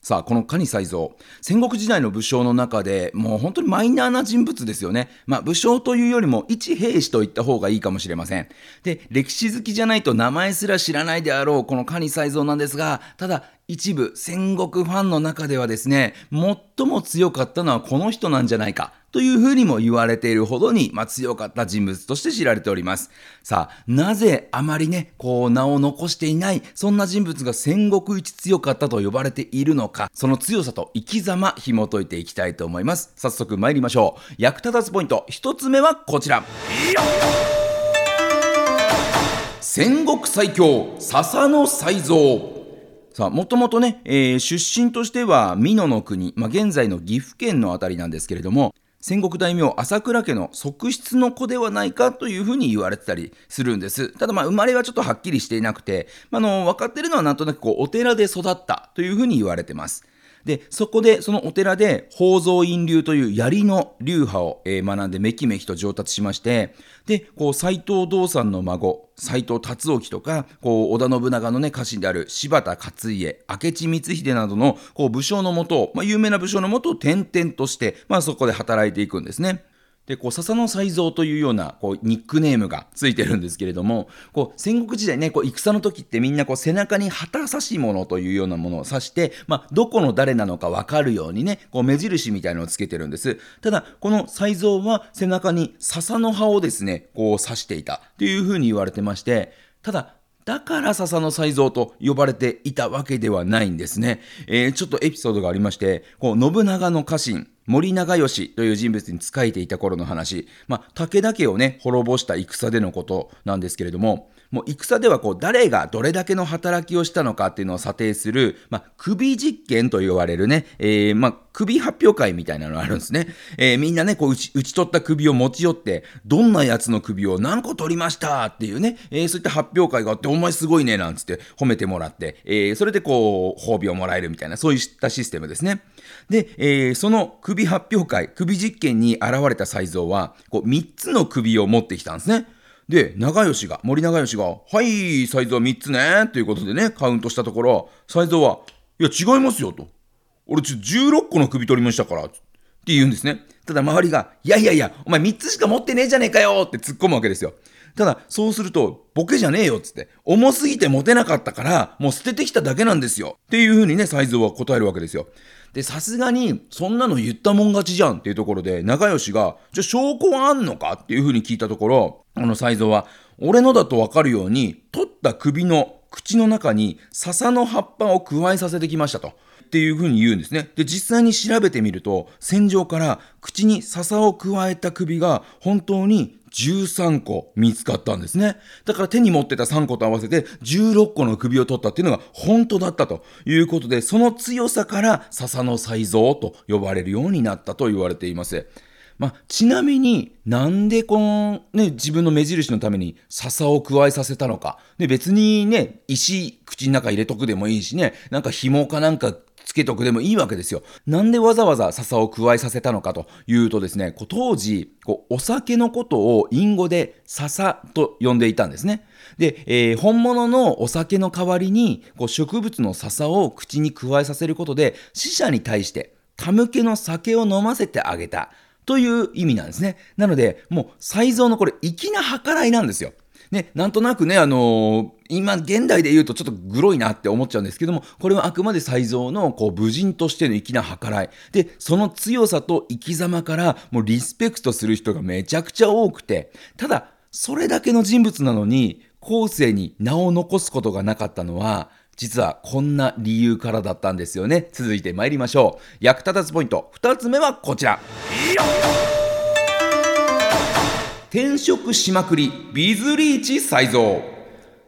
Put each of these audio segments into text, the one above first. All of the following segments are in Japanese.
さあ、この蟹才蔵、戦国時代の武将の中でもう本当にマイナーな人物ですよね。まあ、武将というよりも一兵士といった方がいいかもしれません。で、歴史好きじゃないと名前すら知らないであろうこの蟹才蔵なんですが、ただ、一部戦国ファンの中ではですね、最も強かったのはこの人なんじゃないかというふうにも言われているほどに、まあ、強かった人物として知られております。さあ、なぜあまりね、こう名を残していない、そんな人物が戦国一強かったと呼ばれているのか、その強さと生き様紐解いていきたいと思います。早速参りましょう。役立たずポイント、一つ目はこちら。戦国最強、笹野才蔵。さあ、もともとね、えー、出身としては、美濃の国、まあ、現在の岐阜県のあたりなんですけれども、戦国大名朝倉家の側室の子ではないかというふうに言われてたりするんです。ただまあ生まれはちょっとはっきりしていなくて、まあ、の分かってるのはなんとなくこうお寺で育ったというふうに言われてます。で、そこで、そのお寺で、宝蔵院流という槍の流派を、え、学んでめきめきと上達しまして、で、こう、斎藤道さんの孫、斎藤達興とか、こう、織田信長のね、家臣である柴田勝家、明智光秀などの、こう、武将のもと、まあ、有名な武将のもとを転々として、まあ、そこで働いていくんですね。で、こう、笹野才蔵というような、こう、ニックネームがついてるんですけれども、こう、戦国時代ね、こう、戦の時ってみんなこう、背中に旗差し物というようなものを指して、まあ、どこの誰なのかわかるようにね、こう、目印みたいなのをつけてるんです。ただ、この才蔵は背中に笹の葉をですね、こう、指していたというふうに言われてまして、ただ、だから笹の才蔵と呼ばれていたわけではないんですね。えー、ちょっとエピソードがありまして、こう、信長の家臣、森長義という人物に仕えていた頃の話、まあ、武田家をね、滅ぼした戦でのことなんですけれども、もう戦ではこう誰がどれだけの働きをしたのかっていうのを査定する、まあ、首実験と言われるね、えー、まあ、首発表会みたいなのがあるんですね。えー、みんなね、こう打ち、打ち取った首を持ち寄って、どんなやつの首を何個取りましたっていうね、えー、そういった発表会があって、お前すごいね、なんつって褒めてもらって、えー、それでこう、褒美をもらえるみたいな、そういったシステムですね。で、えー、その首発表会、首実験に現れた才蔵は、こう、3つの首を持ってきたんですね。で、長吉が、森長吉が、はい、サイズは3つね、ということでね、カウントしたところ、サイズは、いや、違いますよ、と。俺、ちょ、16個の首取りましたから、って言うんですね。ただ、周りが、いやいやいや、お前3つしか持ってねえじゃねえかよって突っ込むわけですよ。ただ、そうすると、ボケじゃねえよっつって、重すぎて持てなかったから、もう捨ててきただけなんですよ。っていう風にね、サイズは答えるわけですよ。で、さすがに、そんなの言ったもん勝ちじゃんっていうところで、長吉が、じゃあ証拠はあんのか？っていう風に聞いたところ、あの才蔵は、俺のだとわかるように、取った首の口の中に笹の葉っぱを加えさせてきましたと。っていうふうに言うんですね。で、実際に調べてみると、戦場から口に笹を加えた首が本当に13個見つかったんですね。だから手に持ってた3個と合わせて16個の首を取ったっていうのが本当だったということで、その強さから笹の才蔵と呼ばれるようになったと言われています。まあ、ちなみになんでこの、ね、自分の目印のために笹を加えさせたのか。で別にね、石口の中入れとくでもいいしね、なんか紐かなんかつけとくでもいいわけですよ。なんでわざわざ笹を加えさせたのかというとですね、こう当時こう、お酒のことを隠語で笹と呼んでいたんですね。で、えー、本物のお酒の代わりにこう植物の笹を口に加えさせることで死者に対して手向けの酒を飲ませてあげた。という意味なんですね。なので、もう、才蔵のこれ、粋な計らいなんですよ。ね、なんとなくね、あのー、今、現代で言うとちょっとグロいなって思っちゃうんですけども、これはあくまで才蔵の、こう、武人としての粋な計らい。で、その強さと生き様から、もうリスペクトする人がめちゃくちゃ多くて、ただ、それだけの人物なのに、後世に名を残すことがなかったのは、実はこんな理由からだったんですよね。続いて参りましょう。役立たずポイント。2つ目はこちら。転職しまくり、ビズリーチ再造。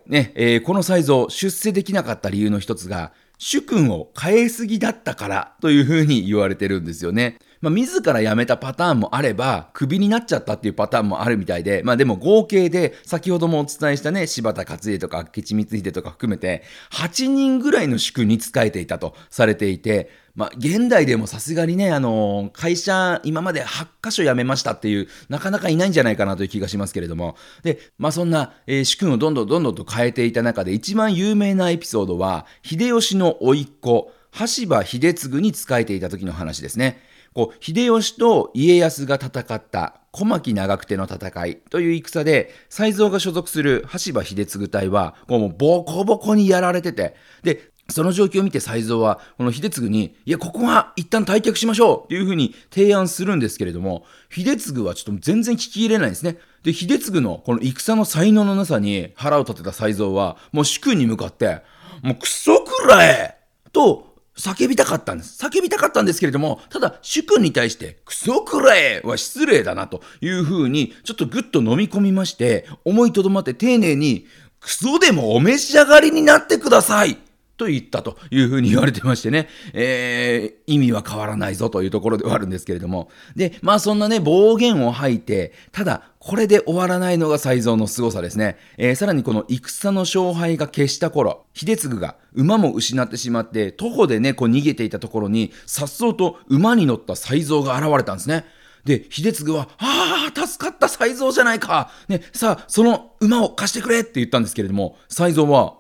ね、えー、この再造、出世できなかった理由の一つが、主君を変えすぎだったからというふうに言われてるんですよね。まあ、自ら辞めたパターンもあれば、クビになっちゃったっていうパターンもあるみたいで、まあでも合計で、先ほどもお伝えしたね、柴田勝家とか明智光秀とか含めて、8人ぐらいの主君に仕えていたとされていて、まあ、現代でもさすがにね、あのー、会社、今まで8箇所辞めましたっていう、なかなかいないんじゃないかなという気がしますけれども、で、まあ、そんな、えー、主君をどんどんどんどんと変えていた中で、一番有名なエピソードは、秀吉の甥っ子、羽柴秀次に仕えていた時の話ですね。こう秀吉と家康が戦った小牧長久手の戦いという戦で才蔵が所属する羽柴秀次隊はこうもうボコボコにやられててでその状況を見て才蔵はこの秀次にいやここは一旦退却しましょうっていうふうに提案するんですけれども秀次はちょっと全然聞き入れないんですね。で秀次のこの戦の才能のなさに腹を立てた才蔵はもう主君に向かってもうクソくらえと叫びたかったんです。叫びたかったんですけれども、ただ、主君に対して、クソくらえは失礼だなというふうに、ちょっとぐっと飲み込みまして、思いとどまって丁寧に、クソでもお召し上がりになってくださいと言ったというふうに言われてましてね、えー、意味は変わらないぞというところではあるんですけれども。で、まあそんなね、暴言を吐いて、ただ、これで終わらないのが才蔵の凄さですね。えー、さらにこの戦の勝敗が決した頃、秀次が馬も失ってしまって、徒歩でね、こう逃げていたところに、さっそうと馬に乗った才蔵が現れたんですね。で、秀次は、ああ、助かった才蔵じゃないか。ね、さあ、その馬を貸してくれって言ったんですけれども、才蔵は、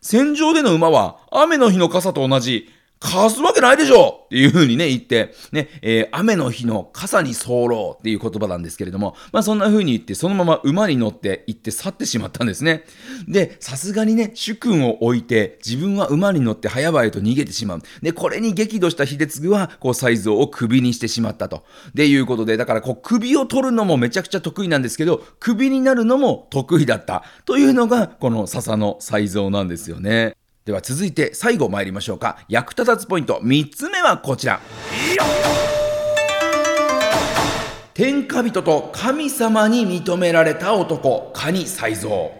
戦場での馬は雨の日の傘と同じ貸すわけないでしょっていう風にね、言って、ね、えー、雨の日の傘に候っていう言葉なんですけれども、まあそんな風に言って、そのまま馬に乗って行って去ってしまったんですね。で、さすがにね、主君を置いて、自分は馬に乗って早々と逃げてしまう。で、これに激怒した秀次は、こう、才蔵を首にしてしまったと。でいうことで、だからこう、首を取るのもめちゃくちゃ得意なんですけど、首になるのも得意だった。というのが、この笹の才蔵なんですよね。では続いて最後参りましょうか。役立たずポイント。3つ目はこちら。天下人と神様に認められた男。蟹才蔵。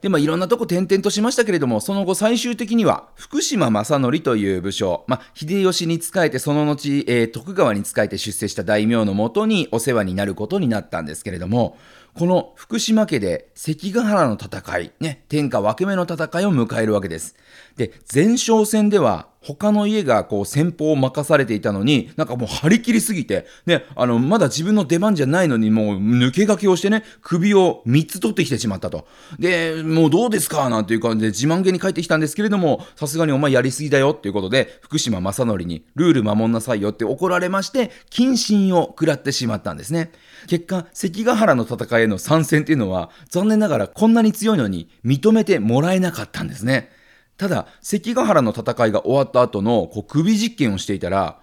で、まあ、いろんなとこ転々としましたけれども、その後最終的には、福島正則という武将、まあ、秀吉に仕えて、その後、えー、徳川に仕えて出世した大名のもとにお世話になることになったんですけれども、この福島家で関ヶ原の戦い、ね、天下分け目の戦いを迎えるわけです。で、前哨戦では他の家がこう先方を任されていたのに、なんかもう張り切りすぎて、ね、あの、まだ自分の出番じゃないのにもう抜け駆けをしてね、首を3つ取ってきてしまったと。で、もうどうですかなんていう感じで自慢げに帰ってきたんですけれども、さすがにお前やりすぎだよっていうことで、福島正則にルール守んなさいよって怒られまして、謹慎を食らってしまったんですね。結果、関ヶ原の戦いへの参戦っていうのは、残念ながらこんなに強いのに認めてもらえなかったんですね。ただ、関ヶ原の戦いが終わった後のこう首実験をしていたら、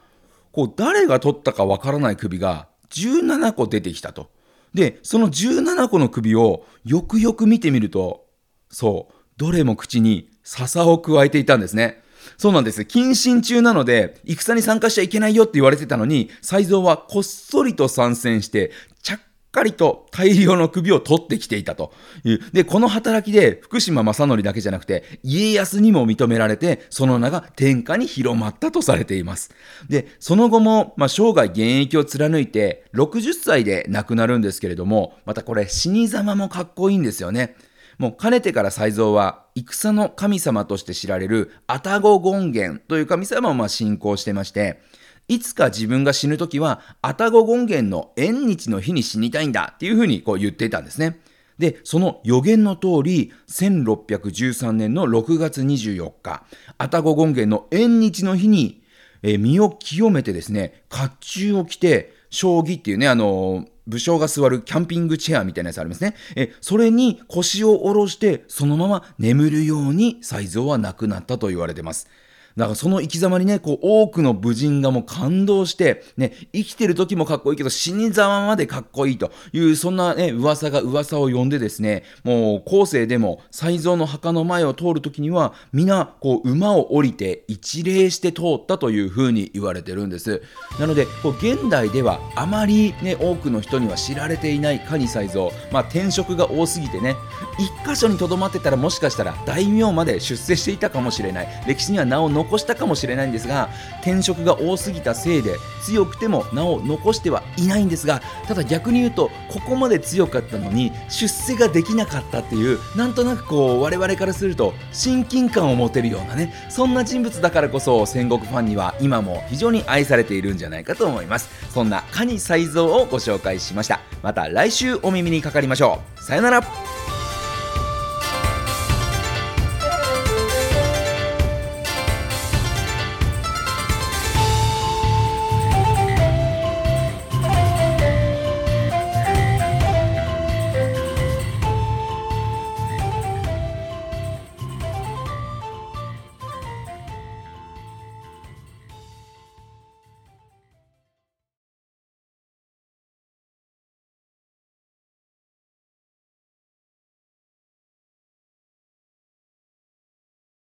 こう誰が取ったかわからない首が17個出てきたと。で、その17個の首をよくよく見てみると、そう、どれも口に笹を加えていたんですね。そうなんです。謹慎中なので、戦に参加しちゃいけないよって言われてたのに、才蔵はこっそりと参戦して、かりと大量の首を取ってきていたという。で、この働きで福島正則だけじゃなくて、家康にも認められて、その名が天下に広まったとされています。で、その後も、まあ、生涯現役を貫いて、60歳で亡くなるんですけれども、またこれ死に様もかっこいいんですよね。もうかねてから才蔵は戦の神様として知られる愛宕権現という神様をま信仰してまして、いつか自分が死ぬ時は、愛宕権現の縁日の日に死にたいんだっていうふうにこう言っていたんですね。で、その予言の通り、1613年の6月24日、愛宕権現の縁日の日に、え身を清めてですね、甲冑を着て、将棋っていうね、あの武将が座るキャンピングチェアみたいなやつありますね。え、それに腰を下ろして、そのまま眠るように才蔵は亡くなったと言われてます。だからその生き様にね、こう多くの武人がもう感動して、ね、生きてる時もかっこいいけど死に様までかっこいいという、そんなね、噂が噂を呼んでですね、もう後世でも才蔵の墓の前を通る時には、皆こう馬を降りて一礼して通ったというふうに言われてるんです。なので、こう現代ではあまりね、多くの人には知られていない蟹才蔵、まあ転職が多すぎてね、一箇所に留まってたらもしかしたら大名まで出世していたかもしれない。歴史には名を残残したかもしれないんですが転職が多すぎたせいで強くても名を残してはいないんですがただ逆に言うとここまで強かったのに出世ができなかったっていうなんとなくこう我々からすると親近感を持てるようなねそんな人物だからこそ戦国ファンには今も非常に愛されているんじゃないかと思います。そんなカニ才蔵をご紹介しました。また来週お耳にかかりましょう。さよなら。